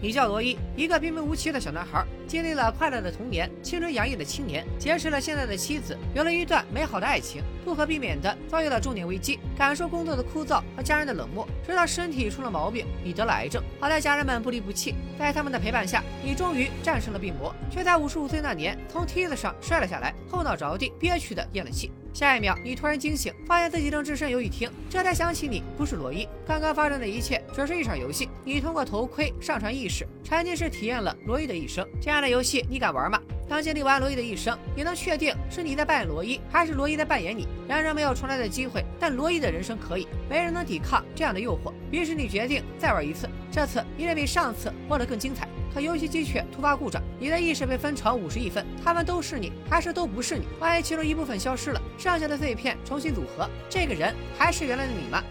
你叫罗伊，一个平平无奇的小男孩，经历了快乐的童年、青春洋溢的青年，结识了现在的妻子，有了一段美好的爱情，不可避免的遭遇了重点危机，感受工作的枯燥和家人的冷漠，直到身体出了毛病，你得了癌症。好在家人们不离不弃，在他们的陪伴下，你终于战胜了病魔，却在五十五岁那年从梯子上摔了下来，后脑着地，憋屈的咽了气。下一秒，你突然惊醒，发现自己正置身游戏厅，这才想起你不是罗伊。刚刚发生的一切只是一场游戏，你通过头盔上传意识，沉浸式体验了罗伊的一生。这样的游戏你敢玩吗？当经历完罗伊的一生，你能确定是你在扮演罗伊，还是罗伊在扮演你？然而没有重来的机会，但罗伊的人生可以，没人能抵抗这样的诱惑。于是你决定再玩一次，这次一定比上次过得更精彩。可游戏机却突发故障，你的意识被分成五十亿份，他们都是你，还是都不是你？万一其中一部分消失了，剩下的碎片重新组合，这个人还是原来的你吗？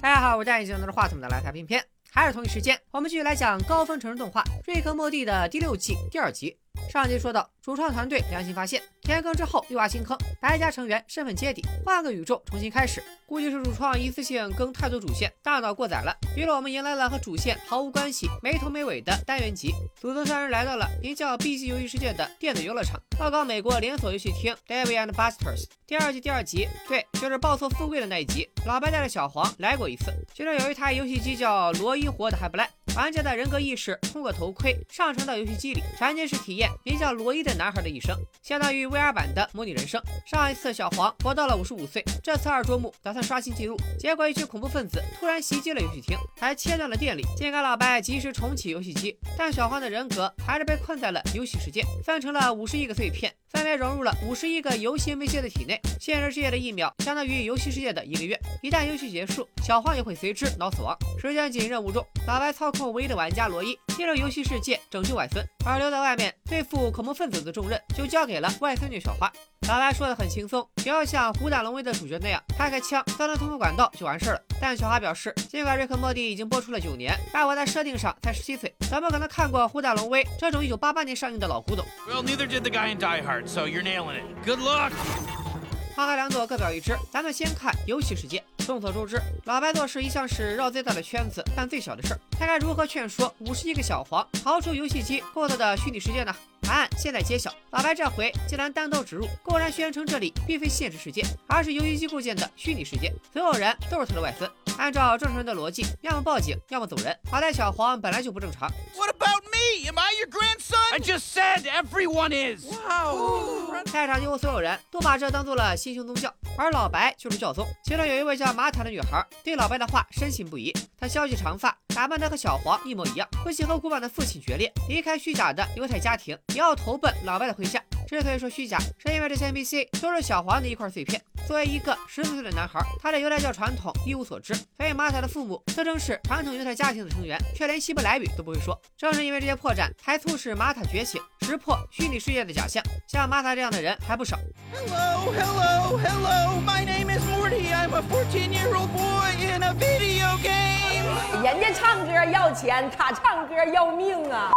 大家好，我是戴眼镜拿着话筒的来台片片，还是同一时间，我们继续来讲高分成人动画《瑞克莫蒂》的第六季第二集。上集说到，主创团队良心发现，填坑之后又挖新坑，白家成员身份揭底，换个宇宙重新开始。估计是主创一次性更太多主线，大脑过载了。于是我们迎来了和主线毫无关系、没头没尾的单元集。祖宗三人来到了名叫 B 级游戏世界的电子游乐场，报告美国连锁游戏厅 David and Buster's。第二季第二集，对，就是抱错富贵的那一集。老白带着小黄来过一次，其中有一台游戏机叫罗伊，活得还不赖。玩家的人格意识通过头盔上传到游戏机里，沉浸式体验名叫罗伊的男孩的一生，相当于 VR 版的模拟人生。上一次小黄活到了五十五岁，这次二周目打算刷新记录，结果一群恐怖分子突然袭击了游戏厅，还切断了电力。尽管老白及时重启游戏机，但小黄的人格还是被困在了游戏世界，分成了五十亿个碎片。分别融入了五十亿个游戏 NPC 的体内，现实世界的一秒相当于游戏世界的一个月。一旦游戏结束，小黄也会随之脑死亡。时间紧，任务重，老白操控唯一的玩家罗伊进入游戏世界拯救外孙，而留在外面对付恐怖分子的重任就交给了外孙女小花。老白说的很轻松，只要像虎胆龙威的主角那样开开枪钻钻通风管道就完事了。但小花表示，尽管瑞克莫蒂已经播出了九年，但我在设定上才十七岁，怎么可能看过虎胆龙威这种一九八八年上映的老古董？Well, neither did the guy in Die Hard, so you're nailing it. Good luck. 花和两朵各表一枝，咱们先看游戏世界。众所周知，老白做事一向是绕最大的圈子干最小的事儿。他该如何劝说五十亿个小黄逃出游戏机构造的虚拟世界呢？答案现在揭晓。老白这回竟然单刀直入，公然宣称这里并非现实世界，而是游戏机构建的虚拟世界，所有人都是他的外孙。按照正常人的逻辑，要么报警，要么走人。好在小黄本来就不正常。What about me? Am I your grandson? I just said everyone is. Wow. 在场几乎所有人都把这当做了新兴宗教，而老白就是教宗。其中有一位叫玛塔的女孩，对老白的话深信不疑。她削去长发，打扮得和小黄一模一样，不惜和古板的父亲决裂，离开虚假的犹太家庭，也要投奔老外的麾下。之所以说虚假，是因为这些 NPC 都是小黄的一块碎片。作为一个十四岁的男孩，他对犹太教传统一无所知，所以马塔的父母自称是传统犹太家庭的成员，却连希伯来语都不会说。正是因为这些破绽，才促使马塔觉醒，识破虚拟世界的假象。像马塔这样的人还不少。Hello, hello, hello. My name is Morty. I'm a 14-year-old boy in a video game. 人家唱歌要钱，他唱歌要命啊！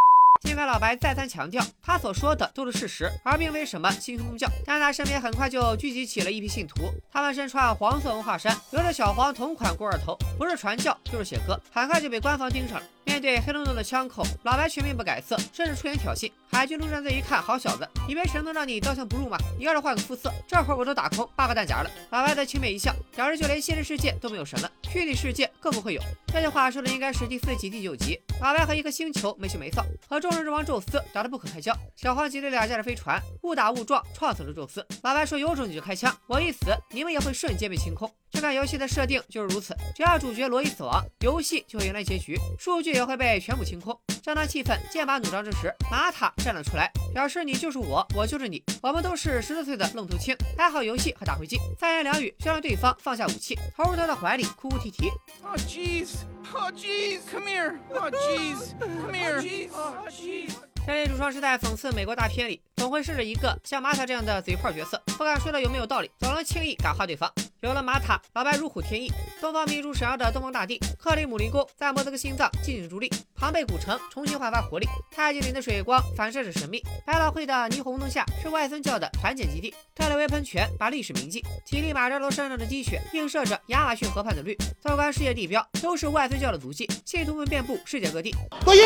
尽管老白再三强调，他所说的都是事实，而并非什么新宗教，但他身边很快就聚集起了一批信徒。他们身穿黄色文化衫，留着小黄同款锅耳头，不是传教就是写歌，很快就被官方盯上了。面对黑洞洞的枪口，老白却面不改色，甚至出言挑衅。海军陆战队一看，好小子，以为神能让你刀枪不入吗？你要是换个肤色，这会儿我都打空八个弹夹了。老白则轻蔑一笑，表示就连现实世界都没有神了，虚拟世界更不会有。这句话说的应该是第四集第九集，老白和一颗星球没羞没臊，和众神之王宙斯打得不可开交。小黄急着俩驾着飞船，误打误撞撞死了宙斯。老白说：“有种你就开枪，我一死，你们也会瞬间被清空。”这款游戏的设定就是如此，只要主角罗伊死亡，游戏就会迎来结局，数据也会被全部清空。正当气氛剑拔弩张之时，玛塔站了出来，表示你就是我，我就是你，我们都是十四岁的愣头青，爱好游戏和打飞机，三言两语就让对方放下武器，投入他的怀里，哭哭啼啼。Oh jeez, oh jeez, come here, oh jeez, come here, oh jeez. 这里主创是在讽刺美国大片里总会设置一个像玛塔这样的嘴炮角色，不敢说的有没有道理，总能轻易感化对方。有了玛塔，老白如虎添翼。东方明珠闪耀的东方大帝，克里姆林宫在莫斯科心脏静静伫立，庞贝古城重新焕发活力，太极岭的水光反射着神秘，百老汇的霓虹灯下是外孙教的团建基地，特雷维喷泉把历史铭记，乞力马扎罗山上的积雪映射着亚马逊河畔的绿，纵观世界地标都是外孙教的足迹，信徒们遍布世界各地。作业。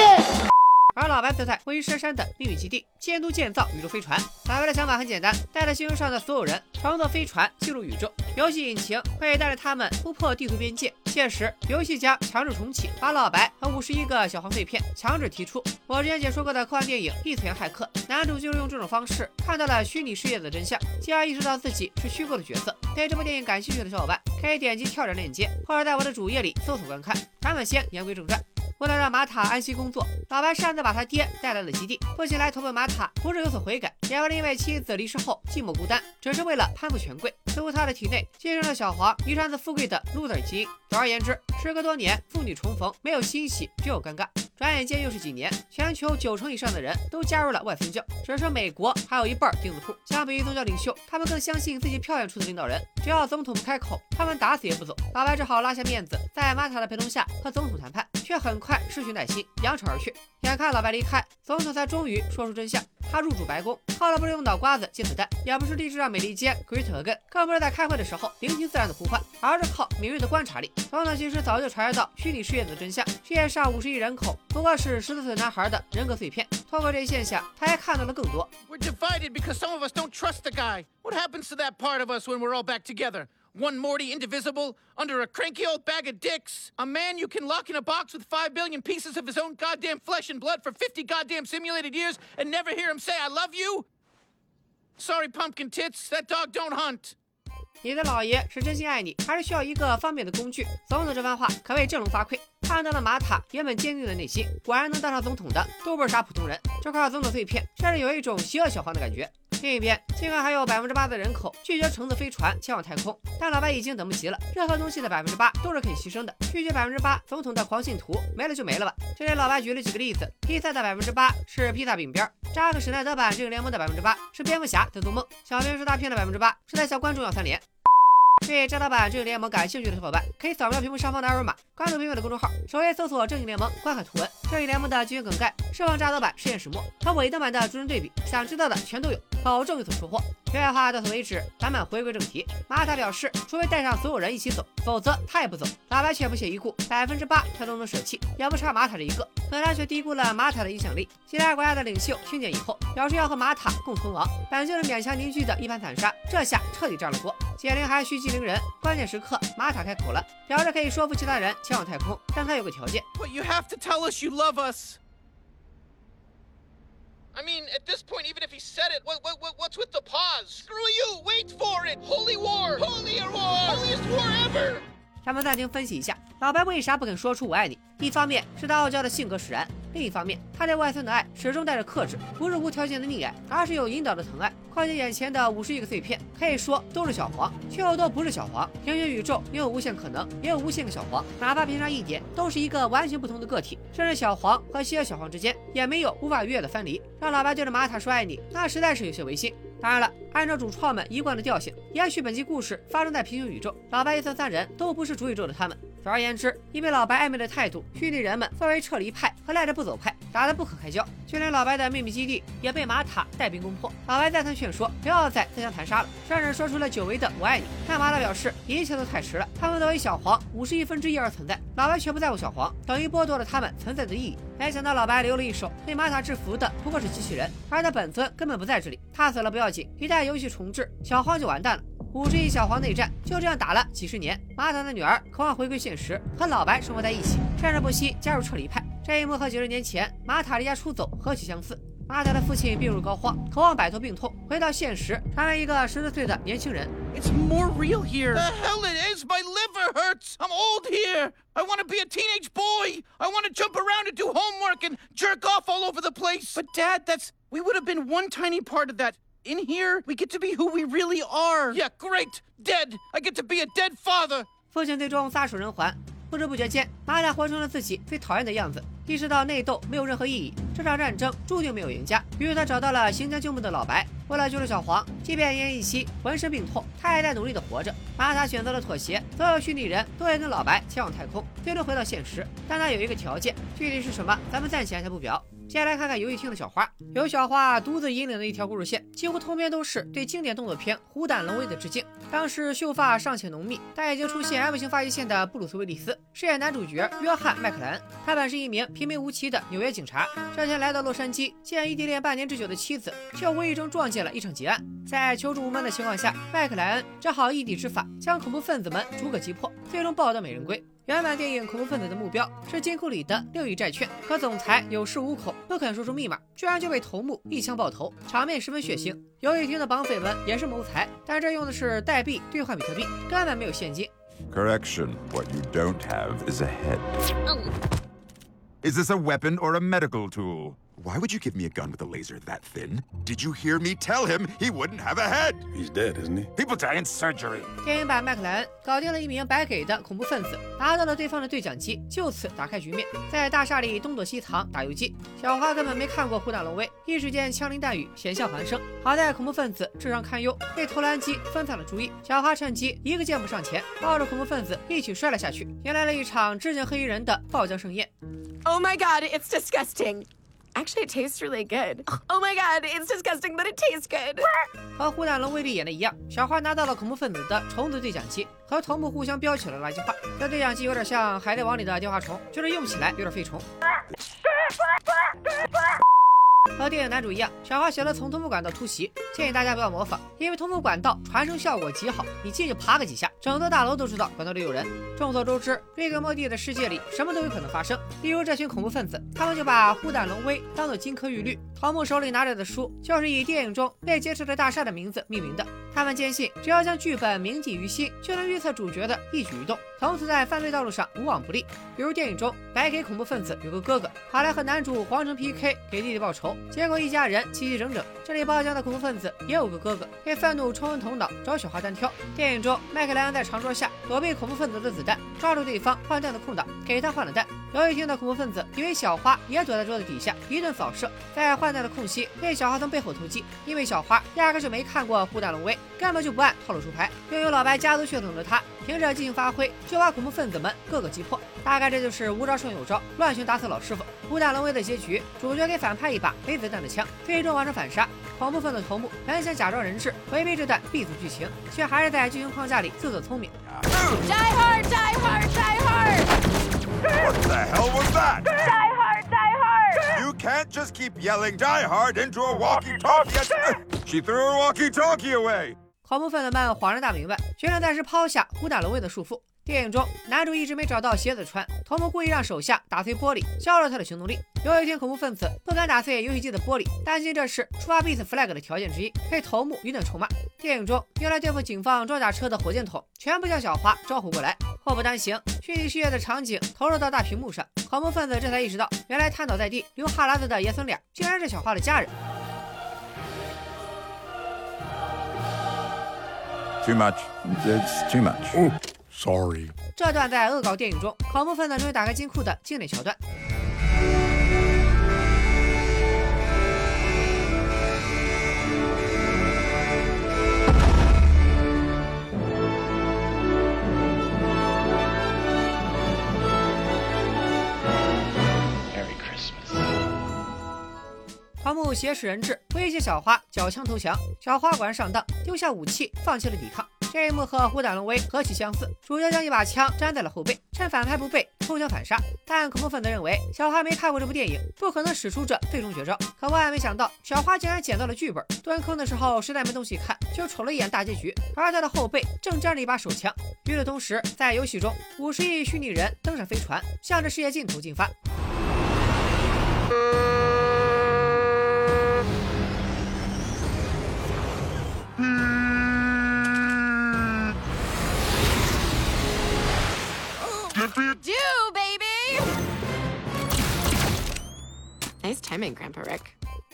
而老白则在位于深山的？秘密基地监督建造宇宙飞船。老白的？想法很简单，带着星球上的？所有人乘坐飞船进入宇宙，游戏引擎会带着他们突破地图边界。届时，游戏将强制重启，把老白和五十一个小黄碎片强制提出。我之前解说过的？科幻电影《异次元骇客》，男主就是用这种方式看到了虚拟世界的？真相，进而意识到自己是虚构的？角色。对这部电影感兴趣的？小伙伴，可以点击跳转链接，或者在我的？主页里搜索观看。咱们先言归正传。为了让玛塔安心工作，老白擅自把他爹带来了基地。父亲来投奔玛塔，不是有所悔改，也不是因为妻子离世后寂寞孤单，只是为了攀附权贵。似乎他的体内继承了小黄遗传自富贵的 loser 基因。总而言之，时隔多年，父女重逢，没有欣喜，只有尴尬。转眼间又是几年，全球九成以上的人都加入了外孙教，只是美国还有一半钉子户。相比于宗教领袖，他们更相信自己票选出的领导人，只要总统不开口，他们打死也不走。老白只好拉下面子，在玛塔的陪同下和总统谈判，却很快失去耐心，扬长而去。眼看老白离开，总统才终于说出真相：他入主白宫，靠的不是用脑瓜子接子弹，也不是立志让美利坚 great again，更不是在开会的时候聆听自然的呼唤，而是靠敏锐的观察力。总统其实早就察觉到虚拟世界的真相，世界上五十亿人口不过是十四岁男孩的人格碎片。透过这一现象，他还看到了更多。We're divided because some of us don't trust the guy. What happens to that part of us when we're all back together? One Morty indivisible under a cranky old bag of dicks? A man you can lock in a box with five billion pieces of his own goddamn flesh and blood for 50 goddamn simulated years and never hear him say, I love you? Sorry, pumpkin tits, that dog don't hunt. 你的老爷是真心爱你，还是需要一个方便的工具？总统这番话可谓振聋发聩，看到了玛塔原本坚定的内心。果然能当上总统的都不是啥普通人。这块总统碎片，甚至有一种邪恶小黄的感觉。另一边，尽管还有百分之八的人口拒绝乘坐飞船前往太空，但老白已经等不及了。任何东西的百分之八都是可以牺牲的，拒绝百分之八，总统的狂信徒没了就没了吧。这里老白举了几个例子：披萨的百分之八是披萨饼边，扎克史奈德版这个联盟的百分之八是蝙蝠侠在做梦，小编说大片的百分之八是在向观众要三连。对扎导版正义联盟感兴趣的小伙伴，可以扫描屏幕上方的二维码，关注评委的公众号，首页搜索“正义联盟”，观看图文。正义联盟的剧情梗概，释放扎导版实验始末和尾灯版的逐帧对比，想知道的全都有，保证有所收获。废话到此为止，咱们回归正题。马塔表示，除非带上所有人一起走，否则他也不走。老白却不屑一顾，百分之八他都能舍弃，也不差马塔这一个。可他却低估了马塔的影响力。其他国家的领袖听见以后，表示要和马塔共存亡。本就是勉强凝聚的一盘散沙，这下彻底炸了锅。解铃还须系铃人，关键时刻玛塔开口了，表示可以说服其他人前往太空，但他有个条件。But you have to tell us you love us. I mean, at this point, even if he said it, what, what, what, what's with the pause? Screw you! Wait for it! Holy war! Holier war! Holiest war ever! 咱们暂停分析一下， 老白为啥不肯说出我爱你？一方面是他傲娇的性格使然，另一方面他对外孙的爱始终带着克制，不是无条件的溺爱，而是有引导的疼爱。况且眼前的五十亿个碎片，可以说都是小黄，却又都不是小黄。平行宇宙拥有无限可能，也有无限个小黄，哪怕偏差一点，都是一个完全不同的个体。甚至小黄和邪恶小黄之间，也没有无法逾越的分离。让老白对着玛塔说爱你，那实在是有些违心。当然了，按照主创们一贯的调性，也许本期故事发生在平行宇宙，老白、一森三人都不是主宇宙的他们。总而言之，因为老白暧昧的态度，虚拟人们分为撤离派和赖着不走派，打得不可开交。就连老白的秘密基地也被玛塔带兵攻破。老白再三劝说，不要再自相残杀了，甚至说出了久违的“我爱你”。但玛塔表示，一切都太迟了，他们作为小黄五十亿分之一而存在，老白却不在乎小黄，等于剥夺了他们存在的意义。没想到老白留了一手，被玛塔制服的不过是机器人，而他本尊根本不在这里。他死了不要紧，一旦游戏重置，小黄就完蛋了。五十亿小黄内战就这样打了几十年，玛塔的女儿渴望回归现实，和老白生活在一起，甚至不惜加入撤离派。这一幕和几十年前玛塔离家出走何其相似。玛塔的父亲病入膏肓，渴望摆脱病痛，回到现实，成为一个十四岁的年轻人。 It's more real here. The hell it is! My liver hurts! I'm old here! I want to be a teenage boy! I want to jump around and do homework and jerk off all over the place! But Dad, that's we would have been one tiny part of that. In here, we get to be who we really are. Yeah, great! Dead! I get to be a dead father! 父亲最终撒手人寰，不知不觉间，玛塔活成了自己最讨厌的样子。意识到内斗没有任何意义，这场战争注定没有赢家。于是他找到了行将就木的老白，为了救出小黄，即便奄奄一息、浑身病痛，他也在努力的活着。玛塔选择了妥协，所有虚拟人都要跟老白前往太空，最终回到现实。但他有一个条件，具体是什么，咱们暂且还不表。接下来看看游戏厅的小花，由小花独自引领的一条故事线，几乎通篇都是对经典动作片《虎胆龙威》的致敬。当时秀发尚且浓密，但已经出现 M 型发际线的布鲁斯·威利斯饰演男主角约翰·麦克莱恩。他本是一名平平无奇的纽约警察，这天来到洛杉矶，见异地恋半年之久的妻子，却无意中撞见了一场劫案。在求助无门的情况下，麦克莱恩只好一己之法将恐怖分子们逐个击破，最终抱得美人归。原版电影恐怖分子的目标是金库里的六亿债券，可总裁有恃无恐，不肯说出密码，居然就被头目一枪爆头，场面十分血腥。游戏厅的绑匪们也是谋财，但这用的是代币兑换比特币，根本没有现金。Correction. What you don't have is a head. Is this a weapon or a medical tool? Why would you give me a gun with a laser that thin? Did you hear me tell him he wouldn't have a head? He's dead, isn't he? People die in surgery. 电影版麦克莱恩搞定了一名白给的恐怖分子，拿到了对方的对讲机，就此打开局面。在大厦里东躲西藏打游击，小花根本没看过《虎胆龙威》，一时间枪林弹雨，险象环生。好在恐怖分子智商堪忧，被投篮机分散了注意，小花趁机一个箭步上前，抱着恐怖分子一起摔了下去，迎来了一场致敬黑衣人的爆浆盛宴。Oh my god, it's disgusting. Actually, it tastes really good. Oh my god, it's disgusting, but it tastes good. 和胡大龙威力演的一样，小花拿到了恐怖分子的虫子对讲机，和头目互相飙起了垃圾话。这对讲机有点像《海贼王》里的电话虫，就是用起来有点费虫。和电影男主一样，小花学了从通风管道突袭，建议大家不要模仿，因为通风管道传声效果极好，你进去爬个几下，整座大楼都知道管道里有人。众所周知，瑞格莫蒂的世界里什么都有可能发生，例如这群恐怖分子，他们就把虎胆龙威当做金科玉律。桃木手里拿着的书，就是以电影中被劫持的大厦的名字命名的。他们坚信，只要将剧本铭记于心，就能预测主角的一举一动，从此在犯罪道路上无往不利。比如电影中，白给恐怖分子有个哥哥，跑来和男主皇城 PK，给弟弟报仇，结果一家人齐齐整整。这里包浆的恐怖分子也有个哥哥，被愤怒冲昏头脑，找小花单挑。电影中，麦克莱恩在长桌下躲避恐怖分子的子弹，抓住对方换弹的空档，给他换了弹。游戏厅的恐怖分子以为小花也躲在桌子底下，一顿扫射，在换弹的空隙被小花从背后突击。因为小花压根就没看过《虎胆龙威》，根本就不按套路出牌。拥有老白家族血统的他，凭着即兴发挥，就把恐怖分子们个个击破。大概这就是无招胜有招，乱拳打死老师傅。《虎胆龙威》的结局，主角给反派一把没子弹的枪，最终完成反杀。恐怖分子头目本想假装人质，回避这段 B 组剧情，却还是在剧情框架里自作聪明。Die hard, die hard, die hard. What the hell was that? Die hard, die hard. You can't just keep yelling die hard into a walkie-talkie. she threw her walkie-talkie away. 恐怖分子们恍然大明白，决定暂时抛下虎胆龙威的束缚。 电影中，男主一直没找到鞋子穿，头目故意让手下打碎玻璃，削弱他的行动力。有一天，恐怖分子不敢打碎游戏机的玻璃，担心这是触发 Beat Flag 的条件之一，被头目一顿臭骂。电影中，用来对付警方装甲车的火箭筒全部叫小花招呼过来。祸不单行，虚拟世界的场景投入到大屏幕上，恐怖分子这才意识到，原来瘫倒在地流哈喇子的爷孙俩，竟然是小花的家人。Too much. It's too much. Sorry. 这段在恶搞电影中，恐怖分子终于打开金库的经典桥段。Merry Christmas. 头目挟持人质，威胁小花缴枪投降。小花果然上当，丢下武器，放弃了抵抗。这一幕和《虎胆龙威》何其相似！主角将一把枪粘在了后背，趁反派不备抽枪反杀。但恐怖分子认为小花没看过这部电影，不可能使出这最终绝招。可万万没想到，小花竟然捡到了剧本，蹲坑的时候实在没东西看，就瞅了一眼大结局，而他的后背正粘着一把手枪。与此同时，在游戏中，五十亿虚拟人登上飞船，向着世界尽头进发。Do, baby. Nice timing, Grandpa Rick.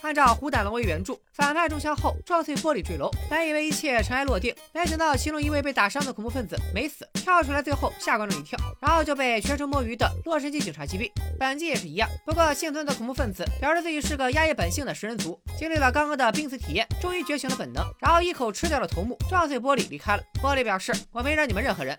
按照虎胆龙威原著，反派中枪后撞碎玻璃坠楼，本以为一切尘埃落定，没想到其中一位被打伤的恐怖分子没死，跳出来，最后吓观众一跳，然后就被全程摸鱼的洛杉矶警察击毙。本季也是一样，不过幸存的恐怖分子表示自己是个压抑本性的食人族，经历了刚刚的濒死体验，终于觉醒了本能，然后一口吃掉了头目，撞碎玻璃离开了。玻璃表示：“我没惹你们任何人。”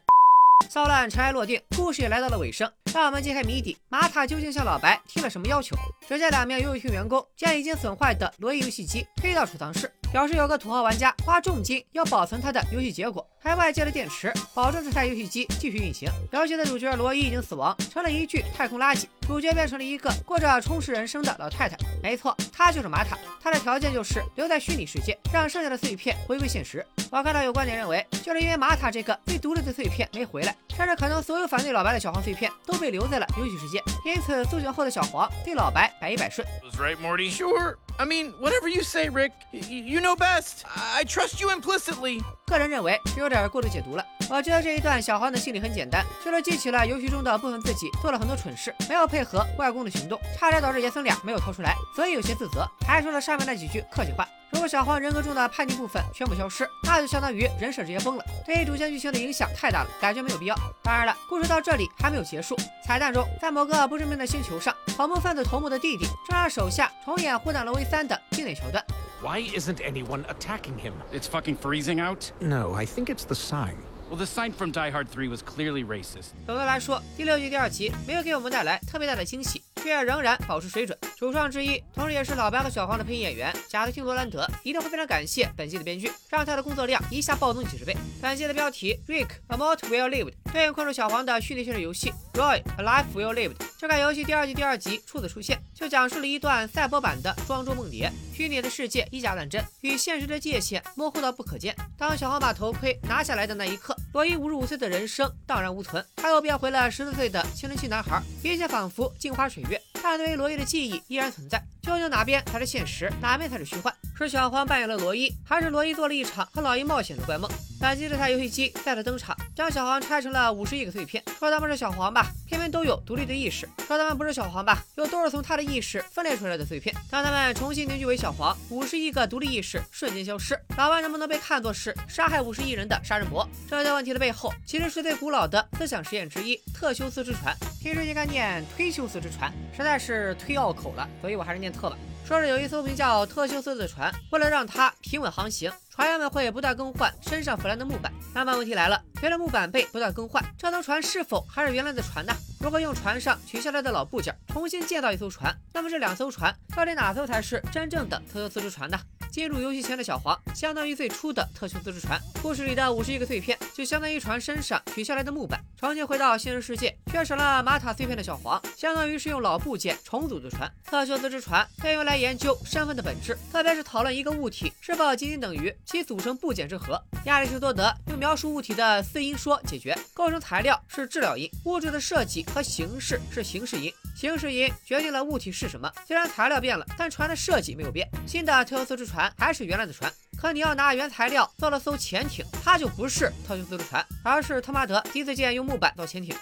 骚乱尘埃落定，故事也来到了尾声。让我们揭开谜底：玛塔究竟向老白提了什么要求？只见两名游戏厅员工将已经损坏的罗伊游戏机推到储藏室，表示有个土豪玩家花重金要保存他的游戏结果，还外接了电池，保证这台游戏机继续运行。游戏的主角罗伊已经死亡，成了一具太空垃圾，主角变成了一个过着充实人生的老太太。没错，她就是玛塔。她的条件就是留在虚拟世界，让剩下的碎片回归现实。我看到有观点认为，就是因为玛塔这个最独立的碎片没回来，甚至可能所有反对老白的小黄碎片都被留在了游戏世界，因此苏醒后的小黄对老白百依百顺。Was right, Morty? Sure. I mean, whatever you say, Rick. You know best. I trust you implicitly. 个人认为是有点过度解读了。我觉得这一段小黄的心理很简单，就是记起了游戏中的部分自己做了很多蠢事，没有配合外公的行动，差点导致爷孙俩没有逃出来，所以有些自责，还说了上面那几句客气话。小黄人格中的叛逆部分全部消失，那就相当于人设直接崩了，对主线剧情的影响太大了，感觉没有必要。当然了，故事到这里还没有结束。彩蛋中，在某个不知名的星球上，恐怖分子头目的弟弟正让手下重演《虎胆龙威三》的经典桥段。Why isn't anyone attacking him? It's fucking freezing out? No, I think it's the sign. Well, the sign from Die Hard 3 was clearly racist. 总的来说，第六季第二集没有给我们带来特别大的惊喜，却仍然保持水准。主创之一，同时也是老白和小黄的配音演员贾斯汀·罗兰德，一定会非常感谢本季的编剧，让他的工作量一下暴增几十倍。本季的标题 Rick A Mort Will Lived 对应困住小黄的虚拟现实游戏 Roy A Life Will Lived。这款游戏第二季第二集初次出现，就讲述了一段赛博版的庄周梦蝶，虚拟的世界以假乱真，与现实的界限模糊到不可见。当小黄把头盔拿下来的那一刻，罗伊五十五岁的人生荡然无存，他又变回了十四岁的青春期男孩，一切仿佛镜花水月。但对于罗伊的记忆依然存在，究竟哪边才是现实，哪边才是虚幻？是小黄扮演了罗伊，还是罗伊做了一场和老鹰冒险的怪梦？本期这台游戏机再次登场，将小黄拆成了五十亿个碎片。说他们是小黄吧，偏偏都有独立的意识；说他们不是小黄吧，又都是从他的意识分裂出来的碎片。当他们重新凝聚为小黄，五十亿个独立意识瞬间消失。老万能不能被看作是杀害五十亿人的杀人魔？这些问题的背后，其实是最古老的思想实验之一——特修斯之船。平时应该念忒修斯之船，实在是忒拗口了，所以我还是念特吧。说是有一艘名叫特修斯的船，为了让它平稳航行，船员们会不断更换身上腐烂的木板。那么问题来了，随着木板被不断更换，这艘船是否还是原来的船呢？如果用船上取下来的老部件重新建造一艘船，那么这两艘船到底哪艘才是真正的特修斯之船呢？进入游戏前的小黄，相当于最初的特修斯之船。故事里的五十亿个碎片，就相当于船身上取下来的木板。重新回到现实世界，缺少了玛塔碎片的小黄，相当于是用老部件重组的船。特修斯之船被用来研究身份的本质，特别是讨论一个物体是否仅仅等于其组成部件之和。亚里士多德用描述物体的四因说解决：构成材料是质料因，物质的设计和形式是形式因。形式因决定了物体是什么。虽然材料变了，但船的设计没有变。新的特修斯之船还是原来的船，可你要拿原材料造了艘潜艇，它就不是特修斯之船，而是他妈的第一次见用木板造潜艇。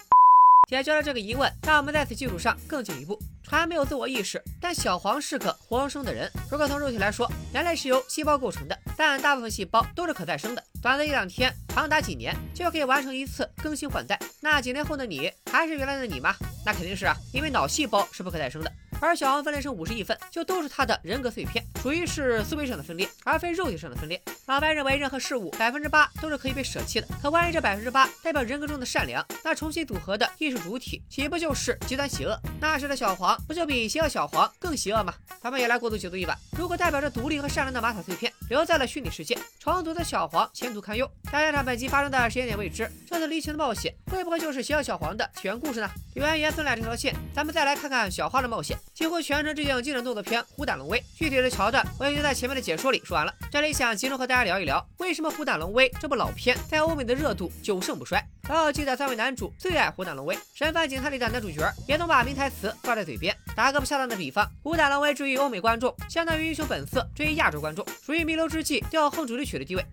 解决了这个疑问，让我们在此基础上更进一步。船没有自我意识，但小黄是个活生生的人。如果从肉体来说，人类是由细胞构成的，但大部分细胞都是可再生的，短的一两天，长达几年就可以完成一次更新换代。那几年后的你还是原来的你吗？那肯定是啊，因为脑细胞是不可再生的。而小黄分裂成五十亿份，就都是他的人格碎片，属于是思维上的分裂，而非肉体上的分裂。老白认为任何事物百分之八都是可以被舍弃的，可万一这百分之八代表人格中的善良，那重新组合的意识主体岂不就是极端邪恶？那时的小黄不就比邪恶小黄更邪恶吗？咱们也来过度解读一把。如果代表着独立和善良的玛塔碎片留在了虚拟世界，重组的小黄前途堪忧。再加上本集发生的时间点未知，这次离奇的冒险会不会就是邪恶小黄的起源故事呢？原爷孙俩这条线，咱们再来看看小花的冒险。几乎全程致敬经典动作片《虎胆龙威》，具体的桥段我已经在前面的解说里说完了。这里想集中和大家聊一聊，为什么《虎胆龙威》这部老片在欧美的热度久盛不衰？老友记得三位男主最爱《虎胆龙威》，神探警探里的男主角也能把名台词挂在嘴边。打个不恰当的比方，《虎胆龙威》追于欧美观众，相当于《英雄本色》追于亚洲观众，属于弥留之际就要哼主题曲的地位。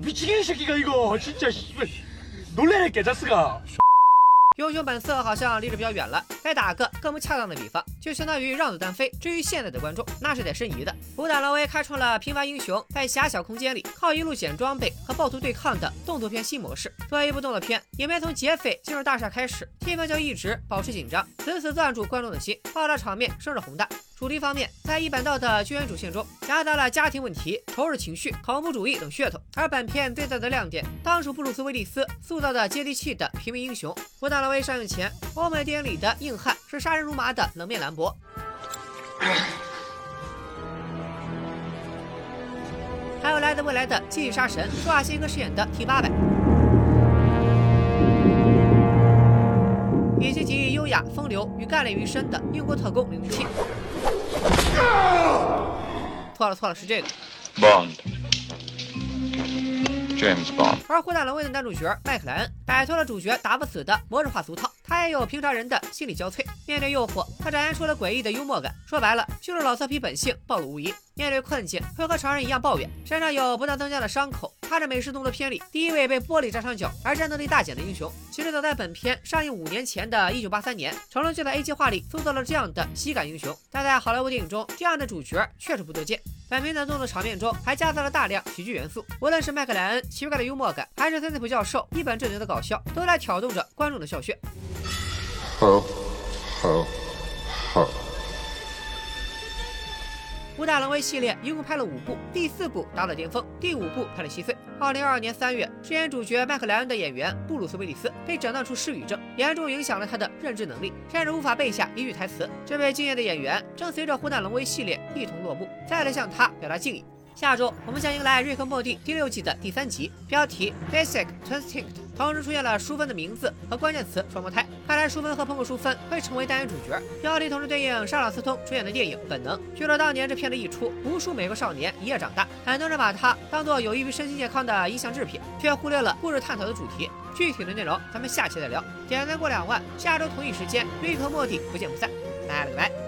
미치겠이 새끼가 이거 진짜 씨발 놀래네 개자스가 英雄本色好像离着比较远了， 再打个更不恰当的比方，就相当于让子弹飞。至于现在的观众，那是得申遗的。武打狼威开创了平凡英雄在狭小空间里靠一路捡装备和暴徒对抗的动作片新模式。作为一部动作片，影片从劫匪进入大厦开始，气氛就一直保持紧张，死死攥住观众的心，爆炸场面声势宏大。主题方面，在一板道的救援主线中，夹杂了家庭问题、仇日情绪、恐怖主义等噱头。而本片最大的亮点，当属布鲁斯·威利斯塑造的接地气的平民英雄。武打狼威上映前，欧美电影里的硬汉是杀人如麻的冷面兰博，还有来自未来的记忆杀神舒瓦辛格饰演的 T 八百。以及极易优雅、风流与干练于一身的英国特工零零七。错了错了，是这个。Bond。而《虎胆龙威》的男主角麦克莱恩摆脱了主角打不死的模式化俗套，他也有平常人的心理交瘁。面对诱惑，他展现出了诡异的幽默感。说白了，就是老色批本性暴露无遗。面对困境，会和常人一样抱怨，身上有不断增加的伤口。他是美式动作片里第一位被玻璃扎伤脚而战斗力大减的英雄。其实早在本片上映五年前的一九八三年，成龙就在 A 计划里塑造了这样的喜感英雄。但在好莱坞电影中，这样的主角确实不多见。本片的动作场面中还夹杂了大量喜剧元素，无论是麦克莱恩奇怪的幽默感，还是森斯普教授一本正经的搞笑，都在挑动着观众的笑穴。好，好，好。武打狼威系列一共拍了五部，第四部达到巅峰，第五部拍了稀碎。二零二二年三月，饰演主角麦克莱恩的演员布鲁斯·威利斯被诊断出失语症，严重影响了他的认知能力，甚至无法背下一句台词。这位敬业的演员正随着虎胆龙威系列一同落幕，再来向他表达敬意。下周我们将迎来《瑞克莫蒂》第六季的第三集，标题 Basic Instinct，同时出现了淑芬的名字和关键词双胞胎。看来淑芬和朋友淑芬会成为单元主角。标题同时对应沙朗斯通出演的电影《本能》。据说当年这片子一出，无数美国少年一夜长大，很多人把它当做有益于身心健康的音像制品，却忽略了故事探讨的主题。具体的内容咱们下期再聊。点赞过两万，下周同一时间《瑞克莫蒂》不见不散。拜了个拜。